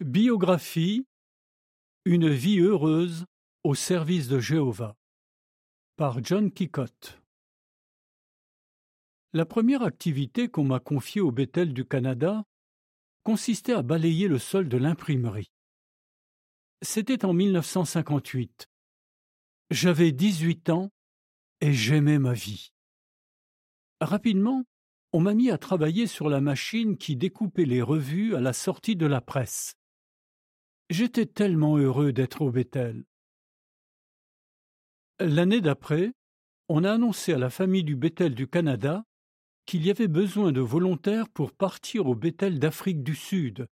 Biographie Une vie heureuse au service de Jéhovah par John Kikott La première activité qu'on m'a confiée au Bethel du Canada consistait à balayer le sol de l'imprimerie. C'était en 1958. J'avais 18 ans et j'aimais ma vie. Rapidement, on m'a mis à travailler sur la machine qui découpait les revues à la sortie de la presse. J'étais tellement heureux d'être au Bethel. L'année d'après, on a annoncé à la famille du Bethel du Canada qu'il y avait besoin de volontaires pour partir au Bethel d'Afrique du Sud,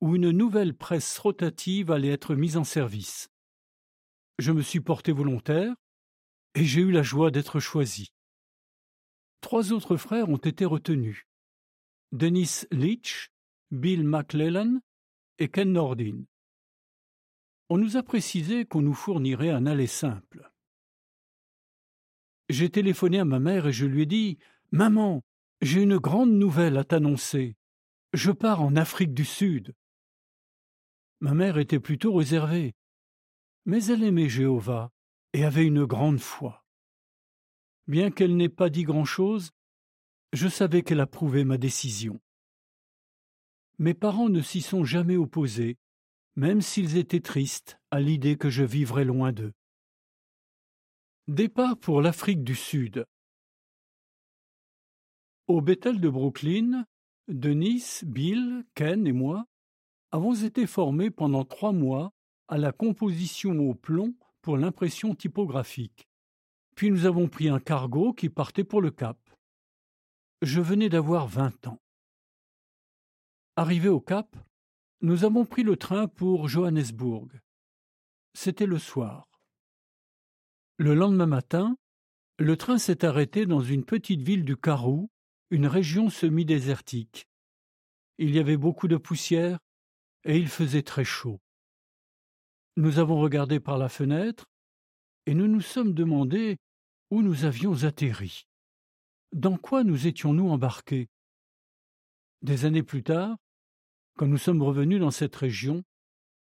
où une nouvelle presse rotative allait être mise en service. Je me suis porté volontaire et j'ai eu la joie d'être choisi. Trois autres frères ont été retenus. Dennis Leach, Bill McClellan et Ken Nordin. On nous a précisé qu'on nous fournirait un aller simple. J'ai téléphoné à ma mère et je lui ai dit Maman, j'ai une grande nouvelle à t'annoncer. Je pars en Afrique du Sud. Ma mère était plutôt réservée, mais elle aimait Jéhovah et avait une grande foi. Bien qu'elle n'ait pas dit grand-chose, je savais qu'elle approuvait ma décision. Mes parents ne s'y sont jamais opposés même s'ils étaient tristes à l'idée que je vivrais loin d'eux. Départ pour l'Afrique du Sud. Au Bethel de Brooklyn, Denis, Bill, Ken et moi avons été formés pendant trois mois à la composition au plomb pour l'impression typographique. Puis nous avons pris un cargo qui partait pour le Cap. Je venais d'avoir vingt ans. Arrivé au Cap, nous avons pris le train pour Johannesburg. C'était le soir. Le lendemain matin, le train s'est arrêté dans une petite ville du Karoo, une région semi-désertique. Il y avait beaucoup de poussière et il faisait très chaud. Nous avons regardé par la fenêtre et nous nous sommes demandé où nous avions atterri. Dans quoi nous étions-nous embarqués? Des années plus tard, quand nous sommes revenus dans cette région,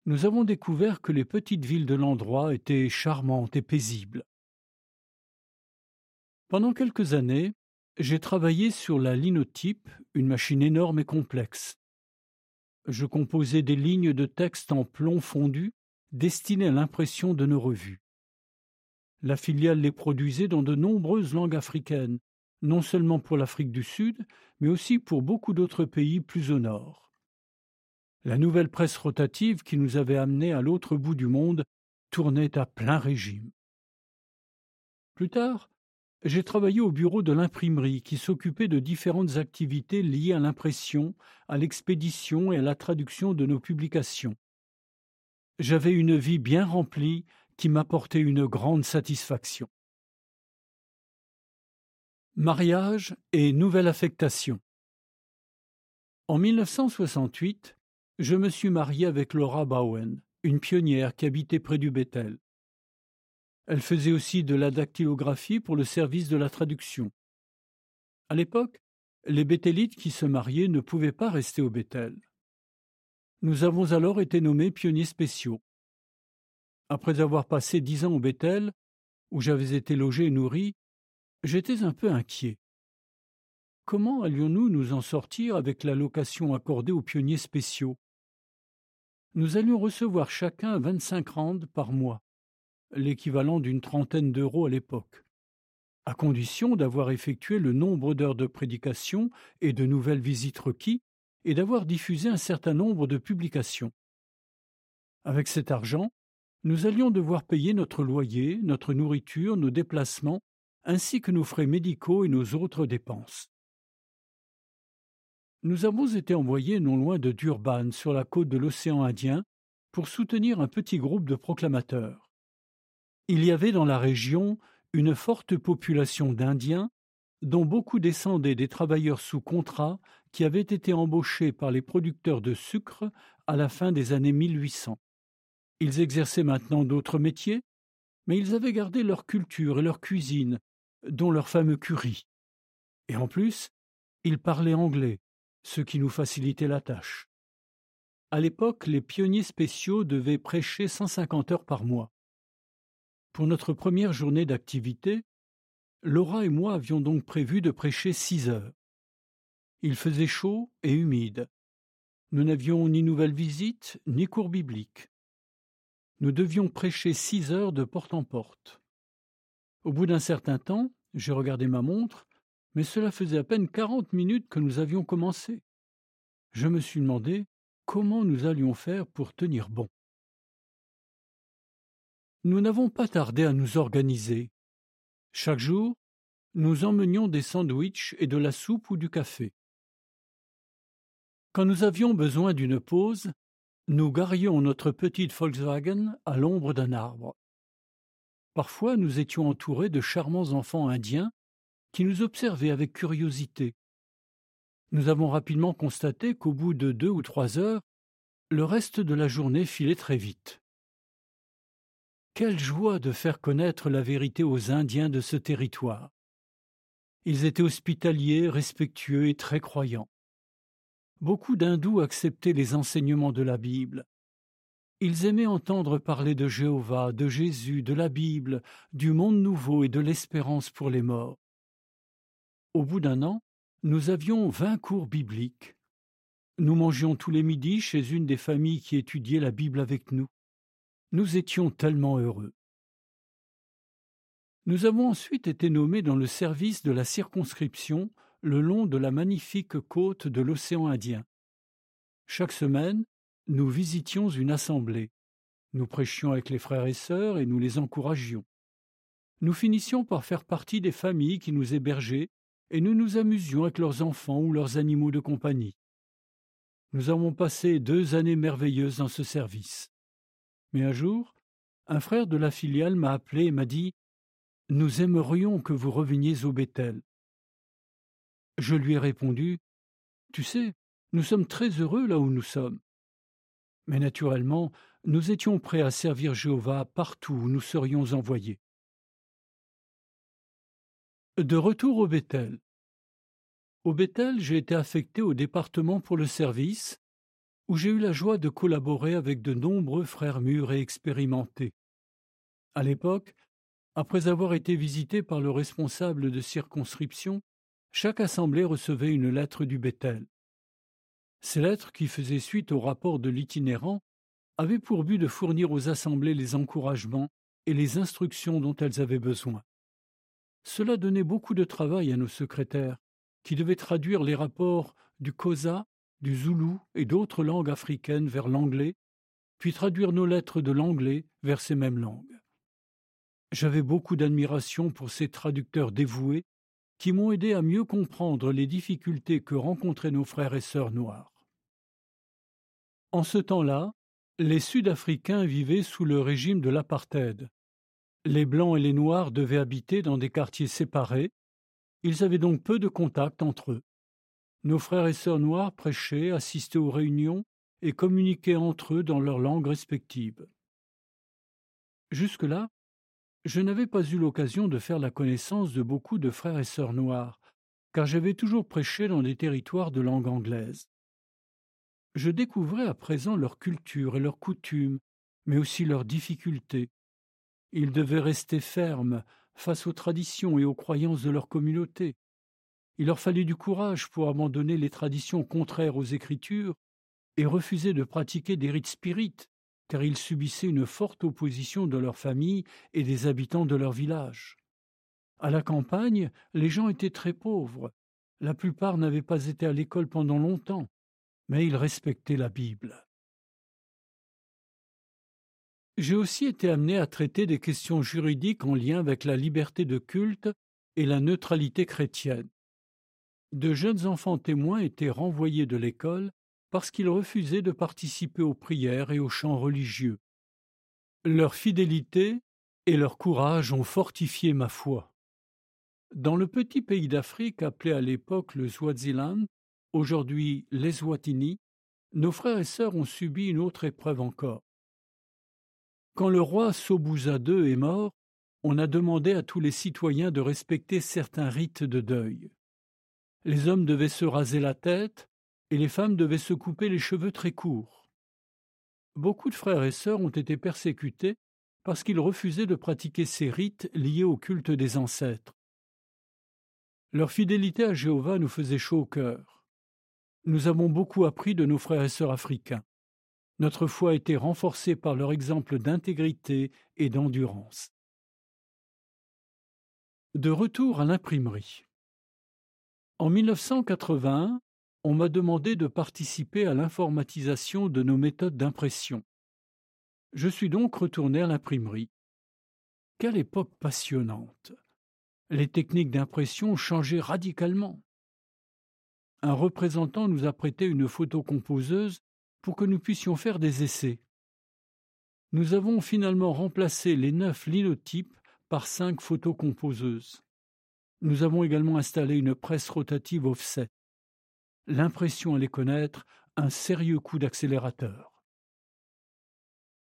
nous avons découvert que les petites villes de l'endroit étaient charmantes et paisibles. Pendant quelques années, j'ai travaillé sur la linotype, une machine énorme et complexe. Je composais des lignes de texte en plomb fondu destinées à l'impression de nos revues. La filiale les produisait dans de nombreuses langues africaines, non seulement pour l'Afrique du Sud, mais aussi pour beaucoup d'autres pays plus au nord. La nouvelle presse rotative qui nous avait amenés à l'autre bout du monde tournait à plein régime. Plus tard, j'ai travaillé au bureau de l'imprimerie qui s'occupait de différentes activités liées à l'impression, à l'expédition et à la traduction de nos publications. J'avais une vie bien remplie qui m'apportait une grande satisfaction. Mariage et nouvelle affectation. En 1968, je me suis marié avec Laura Bowen, une pionnière qui habitait près du Bethel. Elle faisait aussi de la dactylographie pour le service de la traduction. À l'époque, les Bethélites qui se mariaient ne pouvaient pas rester au Bethel. Nous avons alors été nommés pionniers spéciaux. Après avoir passé dix ans au Bethel, où j'avais été logé et nourri, j'étais un peu inquiet. Comment allions-nous nous en sortir avec la location accordée aux pionniers spéciaux? Nous allions recevoir chacun vingt-cinq rands par mois, l'équivalent d'une trentaine d'euros à l'époque, à condition d'avoir effectué le nombre d'heures de prédication et de nouvelles visites requis, et d'avoir diffusé un certain nombre de publications. Avec cet argent, nous allions devoir payer notre loyer, notre nourriture, nos déplacements, ainsi que nos frais médicaux et nos autres dépenses. Nous avons été envoyés non loin de Durban, sur la côte de l'océan Indien, pour soutenir un petit groupe de proclamateurs. Il y avait dans la région une forte population d'Indiens, dont beaucoup descendaient des travailleurs sous contrat qui avaient été embauchés par les producteurs de sucre à la fin des années 1800. Ils exerçaient maintenant d'autres métiers, mais ils avaient gardé leur culture et leur cuisine, dont leur fameux curry. Et en plus, ils parlaient anglais, ce qui nous facilitait la tâche. À l'époque, les pionniers spéciaux devaient prêcher 150 heures par mois. Pour notre première journée d'activité, Laura et moi avions donc prévu de prêcher six heures. Il faisait chaud et humide. Nous n'avions ni nouvelles visites, ni cours bibliques. Nous devions prêcher six heures de porte en porte. Au bout d'un certain temps, j'ai regardé ma montre, mais cela faisait à peine quarante minutes que nous avions commencé. Je me suis demandé comment nous allions faire pour tenir bon. Nous n'avons pas tardé à nous organiser. Chaque jour, nous emmenions des sandwichs et de la soupe ou du café. Quand nous avions besoin d'une pause, nous garions notre petite Volkswagen à l'ombre d'un arbre. Parfois nous étions entourés de charmants enfants indiens qui nous observaient avec curiosité. Nous avons rapidement constaté qu'au bout de deux ou trois heures, le reste de la journée filait très vite. Quelle joie de faire connaître la vérité aux Indiens de ce territoire. Ils étaient hospitaliers, respectueux et très croyants. Beaucoup d'hindous acceptaient les enseignements de la Bible. Ils aimaient entendre parler de Jéhovah, de Jésus, de la Bible, du monde nouveau et de l'espérance pour les morts. Au bout d'un an, nous avions vingt cours bibliques. Nous mangions tous les midis chez une des familles qui étudiait la Bible avec nous. Nous étions tellement heureux. Nous avons ensuite été nommés dans le service de la circonscription le long de la magnifique côte de l'océan Indien. Chaque semaine, nous visitions une assemblée. Nous prêchions avec les frères et sœurs et nous les encouragions. Nous finissions par faire partie des familles qui nous hébergeaient et nous nous amusions avec leurs enfants ou leurs animaux de compagnie. Nous avons passé deux années merveilleuses dans ce service. Mais un jour, un frère de la filiale m'a appelé et m'a dit Nous aimerions que vous reveniez au Bethel. Je lui ai répondu Tu sais, nous sommes très heureux là où nous sommes. Mais naturellement, nous étions prêts à servir Jéhovah partout où nous serions envoyés. De retour au Bethel. Au Bethel, j'ai été affecté au département pour le service, où j'ai eu la joie de collaborer avec de nombreux frères mûrs et expérimentés. À l'époque, après avoir été visité par le responsable de circonscription, chaque assemblée recevait une lettre du Bethel. Ces lettres, qui faisaient suite au rapport de l'itinérant, avaient pour but de fournir aux assemblées les encouragements et les instructions dont elles avaient besoin. Cela donnait beaucoup de travail à nos secrétaires, qui devait traduire les rapports du Kosa, du Zoulou et d'autres langues africaines vers l'anglais, puis traduire nos lettres de l'anglais vers ces mêmes langues. J'avais beaucoup d'admiration pour ces traducteurs dévoués qui m'ont aidé à mieux comprendre les difficultés que rencontraient nos frères et sœurs noirs. En ce temps-là, les Sud-Africains vivaient sous le régime de l'apartheid. Les Blancs et les Noirs devaient habiter dans des quartiers séparés, ils avaient donc peu de contact entre eux. Nos frères et sœurs noirs prêchaient, assistaient aux réunions et communiquaient entre eux dans leurs langues respectives. Jusque-là, je n'avais pas eu l'occasion de faire la connaissance de beaucoup de frères et sœurs noirs, car j'avais toujours prêché dans des territoires de langue anglaise. Je découvrais à présent leur culture et leurs coutumes, mais aussi leurs difficultés. Ils devaient rester fermes, face aux traditions et aux croyances de leur communauté. Il leur fallait du courage pour abandonner les traditions contraires aux Écritures et refuser de pratiquer des rites spirites, car ils subissaient une forte opposition de leur famille et des habitants de leur village. À la campagne, les gens étaient très pauvres. La plupart n'avaient pas été à l'école pendant longtemps, mais ils respectaient la Bible. J'ai aussi été amené à traiter des questions juridiques en lien avec la liberté de culte et la neutralité chrétienne. De jeunes enfants témoins étaient renvoyés de l'école parce qu'ils refusaient de participer aux prières et aux chants religieux. Leur fidélité et leur courage ont fortifié ma foi. Dans le petit pays d'Afrique appelé à l'époque le Swaziland, aujourd'hui l'Eswatini, nos frères et sœurs ont subi une autre épreuve encore. Quand le roi Sobuza II est mort, on a demandé à tous les citoyens de respecter certains rites de deuil. Les hommes devaient se raser la tête et les femmes devaient se couper les cheveux très courts. beaucoup de frères et sœurs ont été persécutés parce qu'ils refusaient de pratiquer ces rites liés au culte des ancêtres. Leur fidélité à Jéhovah nous faisait chaud au cœur. Nous avons beaucoup appris de nos frères et sœurs africains. Notre foi a été renforcée par leur exemple d'intégrité et d'endurance. De retour à l'imprimerie. En 1981, on m'a demandé de participer à l'informatisation de nos méthodes d'impression. Je suis donc retourné à l'imprimerie. Quelle époque passionnante. Les techniques d'impression changeaient radicalement. Un représentant nous a prêté une photocomposeuse pour que nous puissions faire des essais. Nous avons finalement remplacé les neuf linotypes par cinq photocomposeuses. Nous avons également installé une presse rotative offset. L'impression allait connaître un sérieux coup d'accélérateur.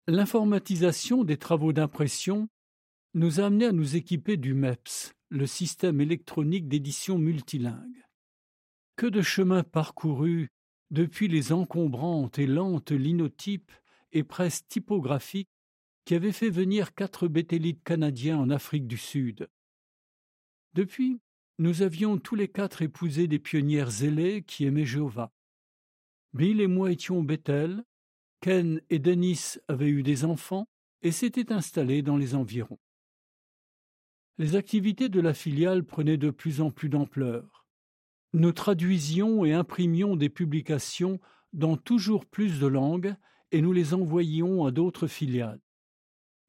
L'informatisation des travaux d'impression nous a amené à nous équiper du MEPS, le système électronique d'édition multilingue. Que de chemins parcourus depuis les encombrantes et lentes linotypes et presses typographiques qui avait fait venir quatre bétélites canadiens en Afrique du Sud. Depuis, nous avions tous les quatre épousé des pionnières zélées qui aimaient Jéhovah. Bill et moi étions Bethel, Ken et Denis avaient eu des enfants et s'étaient installés dans les environs. Les activités de la filiale prenaient de plus en plus d'ampleur. Nous traduisions et imprimions des publications dans toujours plus de langues et nous les envoyions à d'autres filiales.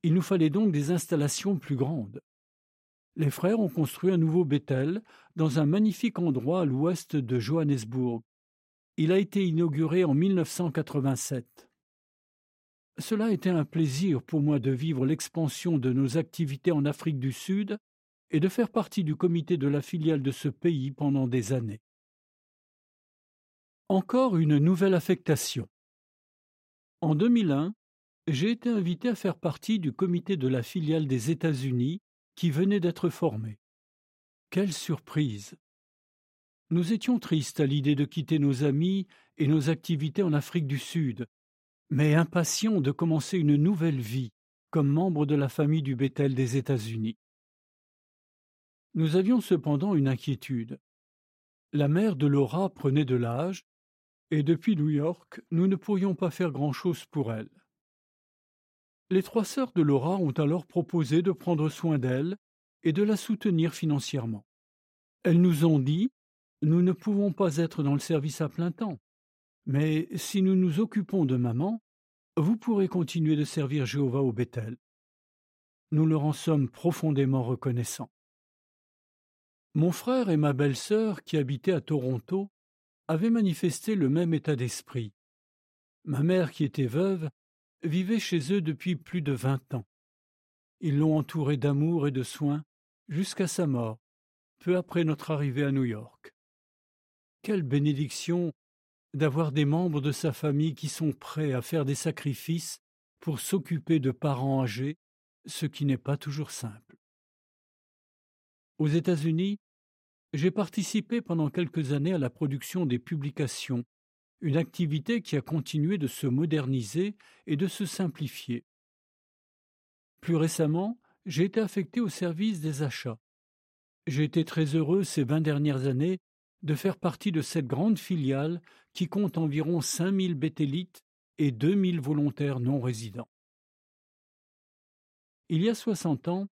Il nous fallait donc des installations plus grandes. Les frères ont construit un nouveau Bethel dans un magnifique endroit à l'ouest de Johannesburg. Il a été inauguré en 1987. Cela a été un plaisir pour moi de vivre l'expansion de nos activités en Afrique du Sud et de faire partie du comité de la filiale de ce pays pendant des années. Encore une nouvelle affectation. En 2001, j'ai été invité à faire partie du comité de la filiale des États-Unis qui venait d'être formé. Quelle surprise Nous étions tristes à l'idée de quitter nos amis et nos activités en Afrique du Sud, mais impatients de commencer une nouvelle vie comme membres de la famille du Bethel des États-Unis. Nous avions cependant une inquiétude. La mère de Laura prenait de l'âge, et depuis New York, nous ne pourrions pas faire grand-chose pour elle. Les trois sœurs de Laura ont alors proposé de prendre soin d'elle et de la soutenir financièrement. Elles nous ont dit Nous ne pouvons pas être dans le service à plein temps, mais si nous nous occupons de maman, vous pourrez continuer de servir Jéhovah au Bethel. Nous leur en sommes profondément reconnaissants. Mon frère et ma belle-sœur, qui habitaient à Toronto, avaient manifesté le même état d'esprit. Ma mère, qui était veuve, vivait chez eux depuis plus de vingt ans. Ils l'ont entouré d'amour et de soins jusqu'à sa mort, peu après notre arrivée à New York. Quelle bénédiction d'avoir des membres de sa famille qui sont prêts à faire des sacrifices pour s'occuper de parents âgés, ce qui n'est pas toujours simple. Aux États-Unis, j'ai participé pendant quelques années à la production des publications une activité qui a continué de se moderniser et de se simplifier. Plus récemment, j'ai été affecté au service des achats. J'ai été très heureux ces vingt dernières années de faire partie de cette grande filiale qui compte environ 5000 bétélites et 2000 volontaires non résidents. Il y a soixante ans,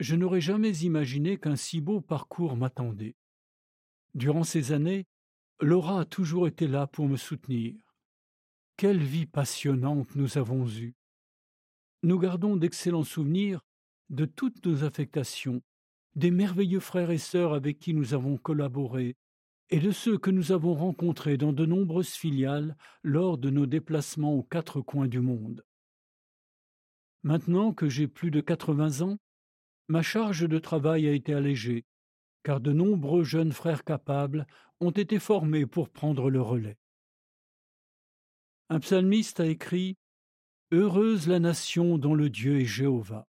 je n'aurais jamais imaginé qu'un si beau parcours m'attendait. Durant ces années, Laura a toujours été là pour me soutenir. Quelle vie passionnante nous avons eue. Nous gardons d'excellents souvenirs de toutes nos affectations, des merveilleux frères et sœurs avec qui nous avons collaboré, et de ceux que nous avons rencontrés dans de nombreuses filiales lors de nos déplacements aux quatre coins du monde. Maintenant que j'ai plus de quatre-vingts ans, ma charge de travail a été allégée, car de nombreux jeunes frères capables ont été formés pour prendre le relais. Un psalmiste a écrit Heureuse la nation dont le Dieu est Jéhovah.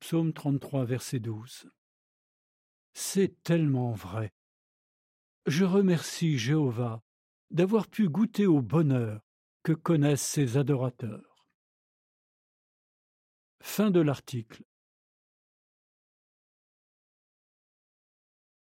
Psaume 33, verset 12. C'est tellement vrai. Je remercie Jéhovah d'avoir pu goûter au bonheur que connaissent ses adorateurs. Fin de l'article.